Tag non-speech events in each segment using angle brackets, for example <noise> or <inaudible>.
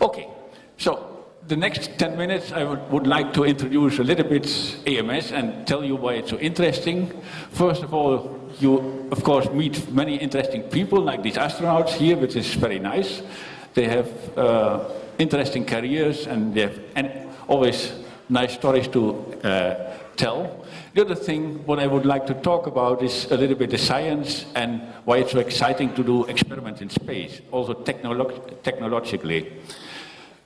Okay, so the next 10 minutes I would, would, like to introduce a little bit AMS and tell you why it's so interesting. First of all, you of course meet many interesting people like these astronauts here, which is very nice. They have uh, interesting careers and they have and always nice stories to uh, tell. The other thing, what I would like to talk about is a little bit the science and why it's so exciting to do experiments in space, also technolo technologically.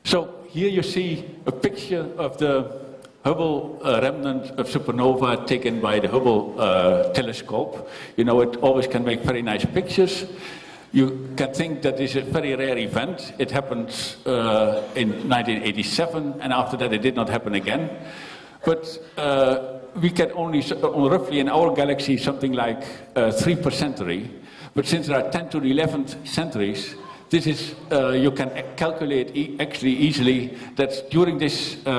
So here you see a picture of the Hubble uh, remnant of supernova taken by the Hubble uh, telescope. You know, it always can make very nice pictures. You can think that this is a very rare event. It happened uh, in 1987, and after that it did not happen again. But uh, we get only, roughly in our galaxy, something like uh, 3 per century. But since there are 10 to the 11th centuries, this is, uh, you can calculate e actually easily that during these uh,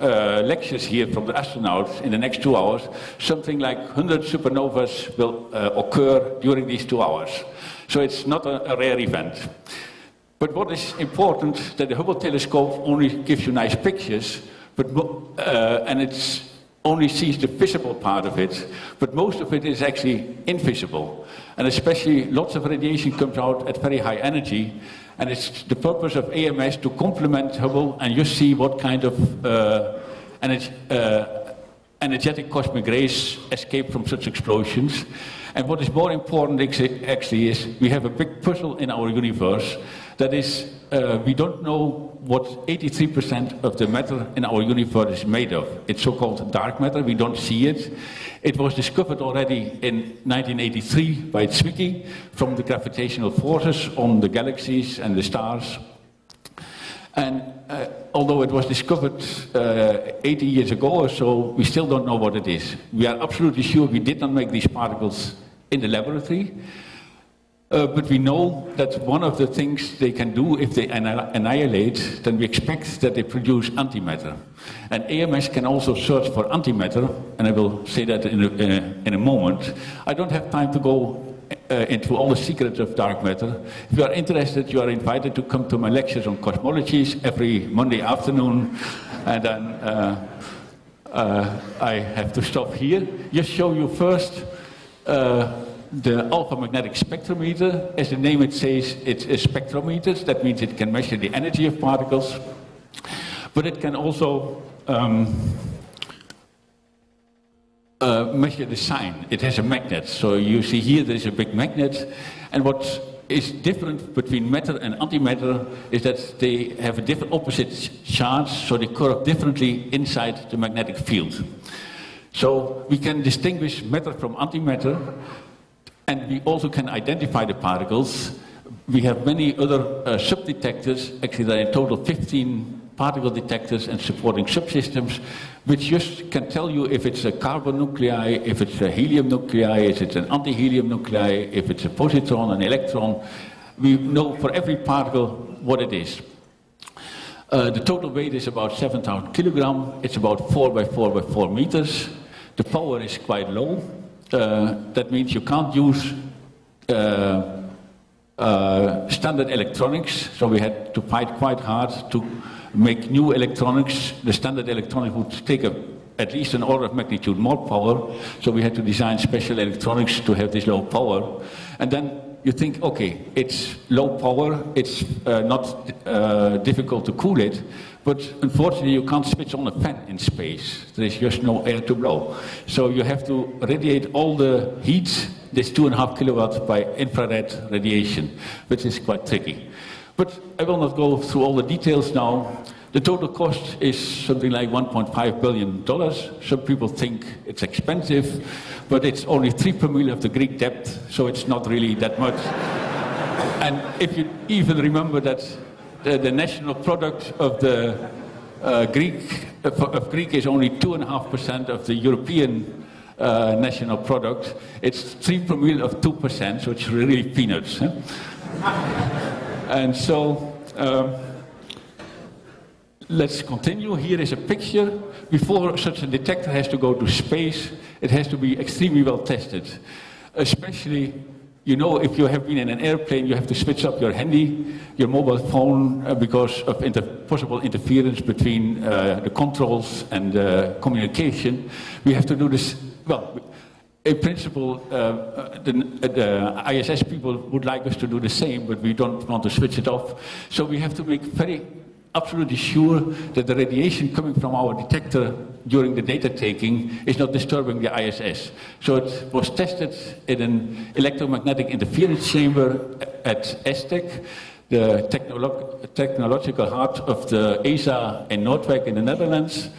uh, lectures here from the astronauts in the next two hours, something like 100 supernovas will uh, occur during these two hours. So it's not a, a rare event. But what is important, that the Hubble telescope only gives you nice pictures, but, uh, and it only sees the visible part of it, but most of it is actually invisible. And especially lots of radiation comes out at very high energy, and it's the purpose of AMS to complement Hubble and just see what kind of uh, energy, uh, energetic cosmic rays escape from such explosions. And what is more important actually is we have a big puzzle in our universe that is, uh, we don't know what 83% of the matter in our universe is made of. It's so-called dark matter, we don't see it. It was discovered already in 1983 by Zwicky from the gravitational forces on the galaxies and the stars. And uh, although it was discovered uh, 80 years ago or so, we still don't know what it is. We are absolutely sure we did not make these particles in the laboratory. Uh, but we know that one of the things they can do if they annihilate, then we expect that they produce antimatter. And AMS can also search for antimatter, and I will say that in a, in a, moment. I don't have time to go uh, into all the secrets of dark matter. If you are interested, you are invited to come to my lectures on cosmologies every Monday afternoon. And then uh, uh I have to stop here. Just show you first uh, the alpha magnetic spectrometer, as the name it says, it's a spectrometer. That means it can measure the energy of particles. But it can also um, uh, measure the sign. It has a magnet. So you see here there is a big magnet. And what is different between matter and antimatter is that they have a different opposite charge, so they curve differently inside the magnetic field. So we can distinguish matter from antimatter and we also can identify the particles. We have many other uh, sub-detectors, actually there are in total 15 particle detectors and supporting subsystems, which just can tell you if it's a carbon nuclei, if it's a helium nuclei, if it's an anti-helium nuclei, if it's a positron, an electron. We know for every particle what it is. Uh, the total weight is about 7,000 kilogram. It's about 4 by 4 by 4 meters. The power is quite low. Uh, that means you can't use uh, uh, standard electronics, so we had to fight quite hard to make new electronics. The standard electronics would take a, at least an order of magnitude more power, so we had to design special electronics to have this low power. And then you think, okay, it's low power, it's uh, not uh, difficult to cool it, but unfortunately, you can't switch on a fan in space. There is just no air to blow. So you have to radiate all the heat, this two and a half kilowatts, by infrared radiation, which is quite tricky. But I will not go through all the details now. The total cost is something like $1.5 billion. Some people think it's expensive, but it's only 3 per million of the Greek debt, so it's not really that much. <laughs> and if you even remember that the, national product of the uh, Greek of Greek is only two and a half percent of the European uh, national product. It's three per million of two percent, so it's really peanuts. Huh? <laughs> and so. Um, let's continue. Here is a picture. Before such a detector has to go to space, it has to be extremely well tested. Especially you know, if you have been in an airplane, you have to switch up your handy, your mobile phone, uh, because of inter possible interference between uh, the controls and uh, communication. We have to do this, well, in principle, uh, the, the, ISS people would like us to do the same, but we don't want to switch it off. So we have to make very absolutely sure that the radiation coming from our detector during the data taking is not disturbing the ISS. So it was tested in an electromagnetic interference chamber at ESTEC, the technolo technological heart of the ESA in Noordwijk in the Netherlands.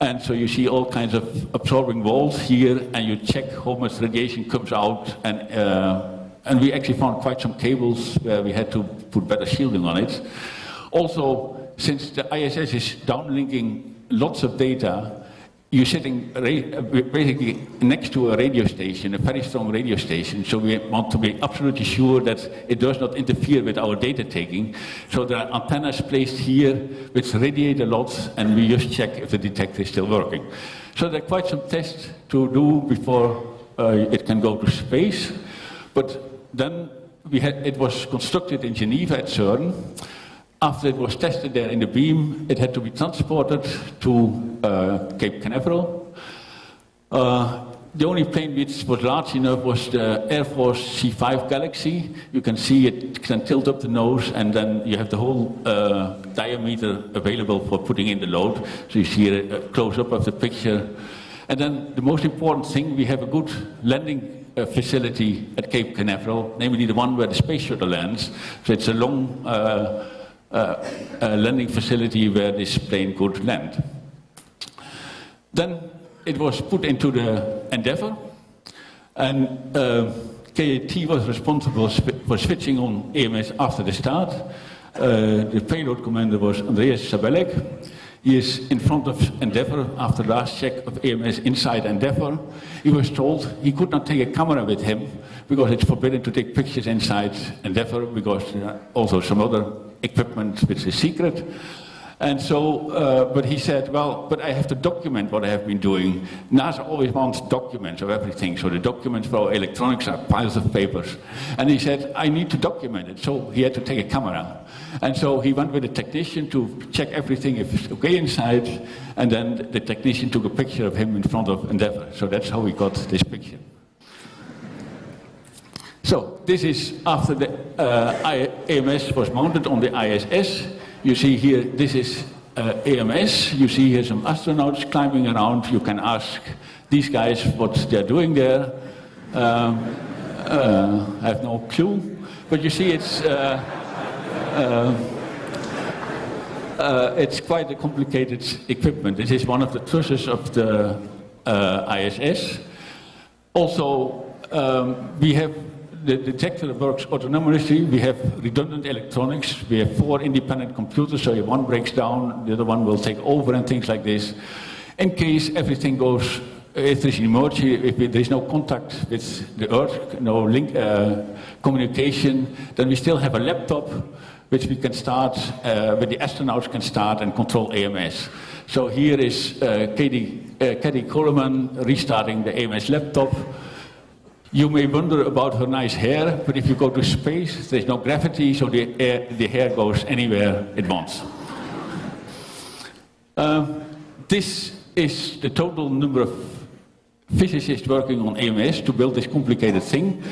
And so you see all kinds of absorbing walls here, and you check how much radiation comes out. And, uh, and we actually found quite some cables where we had to put better shielding on it. Also, since the ISS is downlinking lots of data, you're sitting basically next to a radio station, a very strong radio station, so we want to be absolutely sure that it does not interfere with our data taking. So there are antennas placed here which radiate a lot, and we just check if the detector is still working. So there are quite some tests to do before uh, it can go to space, but then had, it was constructed in Geneva at CERN, after it was tested there in the beam, it had to be transported to uh, Cape Canaveral. Uh, the only plane which was large enough was the Air Force C-5 Galaxy. You can see it can tilt up the nose, and then you have the whole uh, diameter available for putting in the load. So you see a, close-up of the picture. And then the most important thing, we have a good landing uh, facility at Cape Canaveral, namely the one where the space shuttle lands. So it's a long uh, uh, a landing facility where this plane could land. Then it was put into the Endeavour, and uh, KAT was responsible for switching on AMS after the start. Uh, the payload commander was Andreas Sabelek. He is in front of Endeavour after the last check of AMS inside Endeavour. He was told he could not take a camera with him because it's forbidden to take pictures inside Endeavour because there are also some other equipment which is secret. And so, uh, but he said, well, but I have to document what I have been doing. NASA always wants documents of everything. So the documents for electronics are piles of papers. And he said, I need to document it. So he had to take a camera. And so he went with a technician to check everything if it's okay inside. And then the technician took a picture of him in front of Endeavour. So that's how we got this picture. So this is after the uh, AMS was mounted on the ISS. You see here, this is uh, AMS. You see here some astronauts climbing around. You can ask these guys what they're doing there. Um, uh, I have no clue. But you see, it's, uh, uh, uh, it's quite a complicated equipment. This is one of the trusses of the ISS. Also, um, we have the detector works autonomously. We have redundant electronics. We have four independent computers, so if one breaks down, the other one will take over and things like this. In case everything goes, if there's an emergency, if there's no contact with the Earth, no link, uh, communication, then we still have a laptop which we can start, uh, where the astronauts can start and control AMS. So here is uh, Cady, uh, Cady Coleman restarting the AMS laptop. You may wonder about her nice hair, but if you go to space, there's no gravity, so the, air, the hair goes anywhere it wants. Um, this is the total number of physicists working on AMS to build this complicated thing.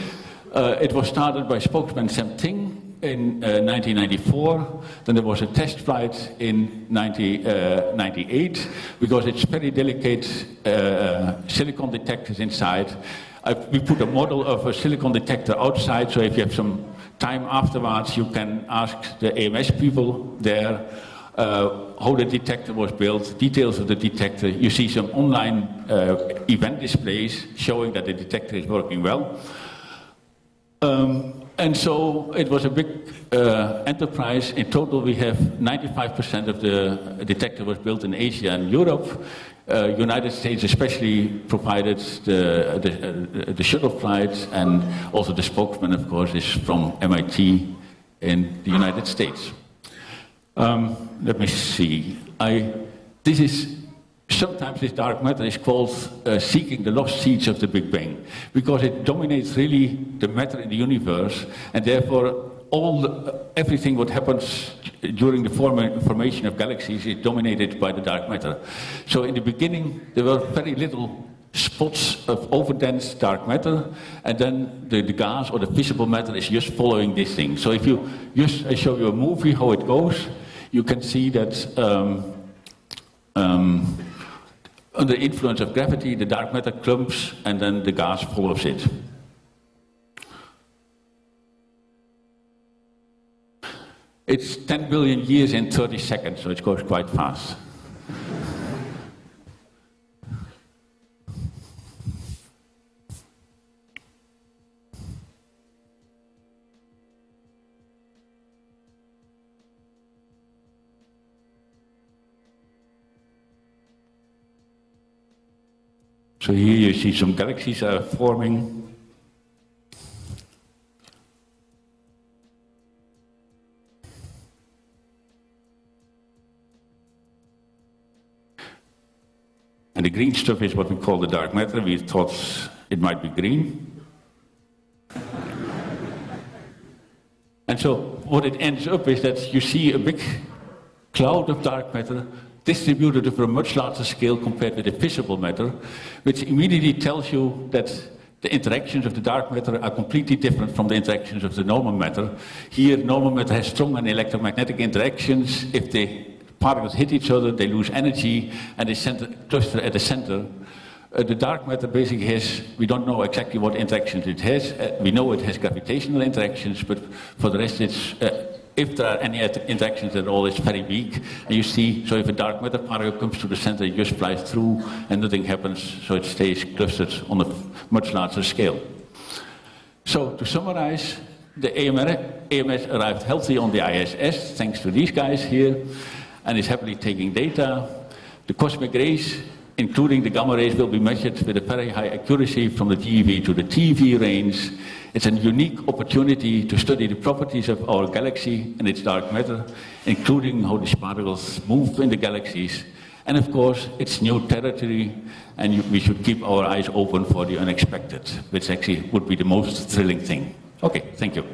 Uh, it was started by spokesman Sam Ting in uh, 1994. Then there was a test flight in 1998 uh, because it's very delicate uh, silicon detectors inside. I, we put a model of a silicon detector outside, so if you have some time afterwards, you can ask the AMS people there uh, how the detector was built, details of the detector. You see some online uh, event displays showing that the detector is working well. Um, and so it was a big uh, enterprise. In total, we have 95% of the detector was built in Asia and Europe. Uh, United States especially provided the, the, uh, the, shuttle flights, and also the spokesman, of course, is from MIT in the United States. Um, let me see. I, this is sometimes this dark matter is called uh, seeking the lost seeds of the Big Bang because it dominates really the matter in the universe, and therefore all the, everything what happens during the form, formation of galaxies is dominated by the dark matter. So in the beginning, there were very little spots of overdense dark matter, and then the, the, gas or the visible matter is just following this thing. So if you just I show you a movie how it goes, you can see that um, um, under the influence of gravity, the dark matter clumps, and then the gas follows it. It's 10 billion years in 30 seconds, so it goes quite fast. So here you see some galaxies are forming. And the green stuff is what we call the dark matter. We thought it might be green. and so what it ends up is that you see a big cloud of dark matter distributed over a much larger scale compared with the visible matter, which immediately tells you that the interactions of the dark matter are completely different from the interactions of the normal matter. Here, normal matter has strong and electromagnetic interactions. If the particles hit each other, they lose energy, and they center, cluster at the center. Uh, the dark matter basically has, we don't know exactly what interactions it has. Uh, we know it has gravitational interactions, but for the rest, it's uh, if there are any interactions at all, it's very weak. And you see, so if a dark matter particle comes to the center, it just flies through and nothing happens, so it stays clustered on a much larger scale. So to summarize, the AMR, AMS arrived healthy on the ISS, thanks to these guys here, and is happily taking data. The cosmic rays, including the gamma rays, will be measured with a very high accuracy from the GeV to the TeV range. It's a unique opportunity to study the properties of our galaxy and its dark matter, including how these particles move in the galaxies. And of course, it's new territory, and we should keep our eyes open for the unexpected, which actually would be the most thrilling thing. Okay, thank you.